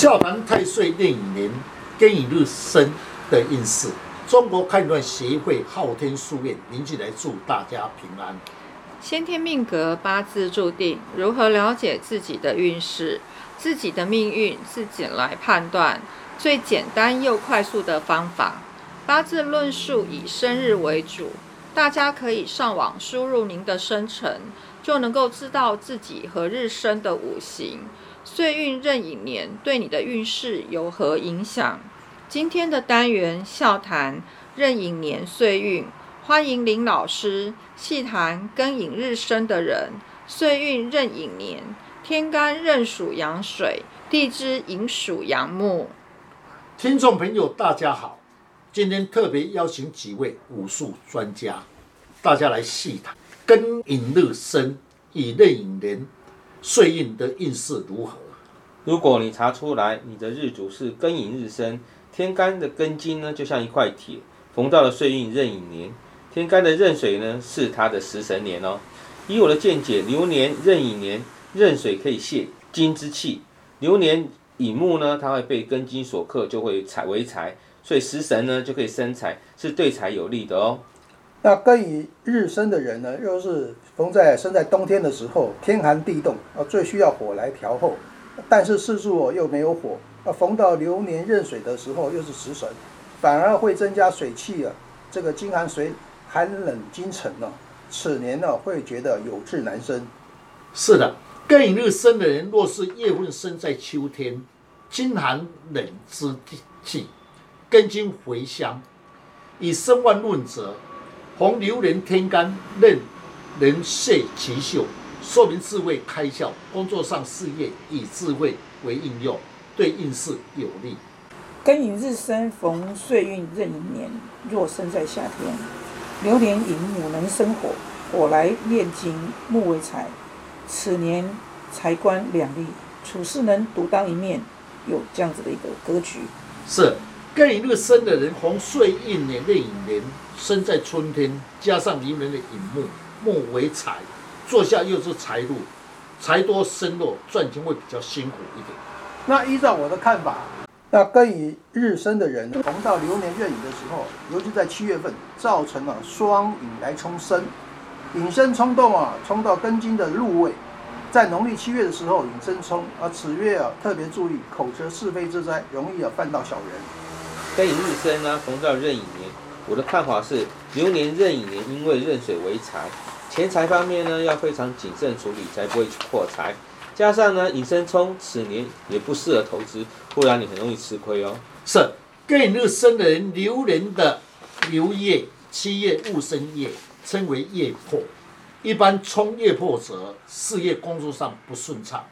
笑谈太岁令年庚寅日生的运势。中国判断协会昊天书院邻居来祝大家平安。先天命格八字注定，如何了解自己的运势、自己的命运，自己来判断。最简单又快速的方法，八字论述以生日为主，大家可以上网输入您的生辰，就能够知道自己和日生的五行、岁运壬寅年对你的运势有何影响。今天的单元笑谈壬寅年岁运，欢迎林老师细谈庚寅日生的人，岁运壬寅年，天干壬属阳水，地支寅属阳木。听众朋友，大家好！今天特别邀请几位武术专家，大家来细谈庚寅日生与壬寅年岁运的运势如何。如果你查出来你的日主是庚寅日生，天干的庚金呢就像一块铁，逢到了岁运壬寅年，天干的壬水呢是它的食神年哦。以我的见解，流年壬寅年壬水可以泄金之气，流年。乙木呢，它会被根金所克，就会财为财，所以食神呢就可以生财，是对财有利的哦。那更以日生的人呢，又是逢在生在冬天的时候，天寒地冻啊，最需要火来调候，但是四柱哦又没有火，啊，逢到流年壬水的时候又是食神，反而会增加水气啊，这个金寒水寒冷金沉呢，此年呢会觉得有志难伸。是的。更以日生的人，若是月份生在秋天，金寒冷之气，根金回乡。以身万论者，逢流年天干任人泄其秀，说明智慧开窍，工作上事业以智慧为应用，对运势有利。庚寅日生逢岁运壬寅年，若生在夏天，流年寅木能生火，火来炼金，木为财。此年财官两利，处事能独当一面，有这样子的一个格局。是庚寅日生的人，逢岁运年壬寅年，生在春天，加上离年的引木，木为财，坐下又是财路，财多身弱，赚钱会比较辛苦一点。那依照我的看法，那庚寅日生的人，逢到流年月影的时候，尤其在七月份，造成了双引来冲生。引申冲动啊，冲到根金的入位，在农历七月的时候引申冲，而此月啊特别注意口舌是非之灾，容易啊犯到小人。庚寅日生呢，逢到壬寅年，我的看法是流年壬寅年，因为壬水为财，钱财方面呢要非常谨慎处理，才不会去破财。加上呢引申冲，此年也不适合投资，不然你很容易吃亏哦。是庚寅日生的人，流年的流月七月戊申月。称为业破，一般冲业破者，事业工作上不顺畅。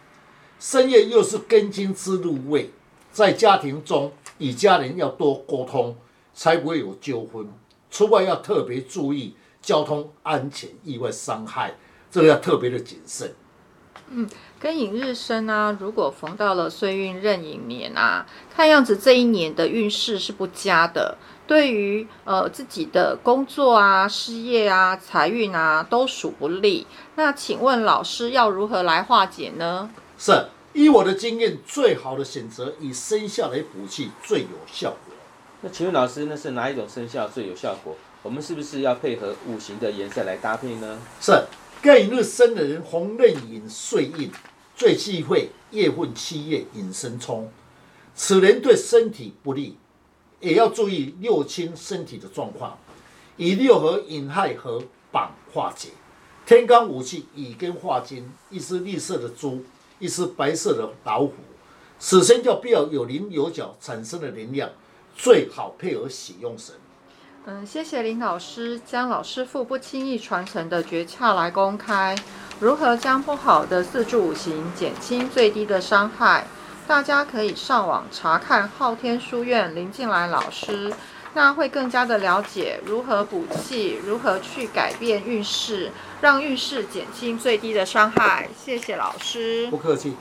生业又是根金之入位，在家庭中与家人要多沟通，才不会有纠纷。出外要特别注意交通安全、意外伤害，这个要特别的谨慎。嗯，庚寅日生啊，如果逢到了岁运壬寅年啊，看样子这一年的运势是不佳的。对于呃自己的工作啊、事业啊、财运啊，都属不利。那请问老师要如何来化解呢？是，依我的经验，最好的选择以生肖来补气最有效果。那请问老师，那是哪一种生肖最有效果？我们是不是要配合五行的颜色来搭配呢？是，庚寅日生的人，红刃寅岁印，最忌讳夜混七月引申冲，此人对身体不利。也要注意六亲身体的状况，以六合引亥合绑化解。天干五气乙根化金，一只绿色的猪，一只白色的老虎。此生就必要有棱有角产生的能量，最好配合喜用神。嗯，谢谢林老师将老师傅不轻易传承的诀窍来公开，如何将不好的四柱五行减轻最低的伤害。大家可以上网查看昊天书院林静来老师，那会更加的了解如何补气，如何去改变运势，让运势减轻最低的伤害。谢谢老师，不客气。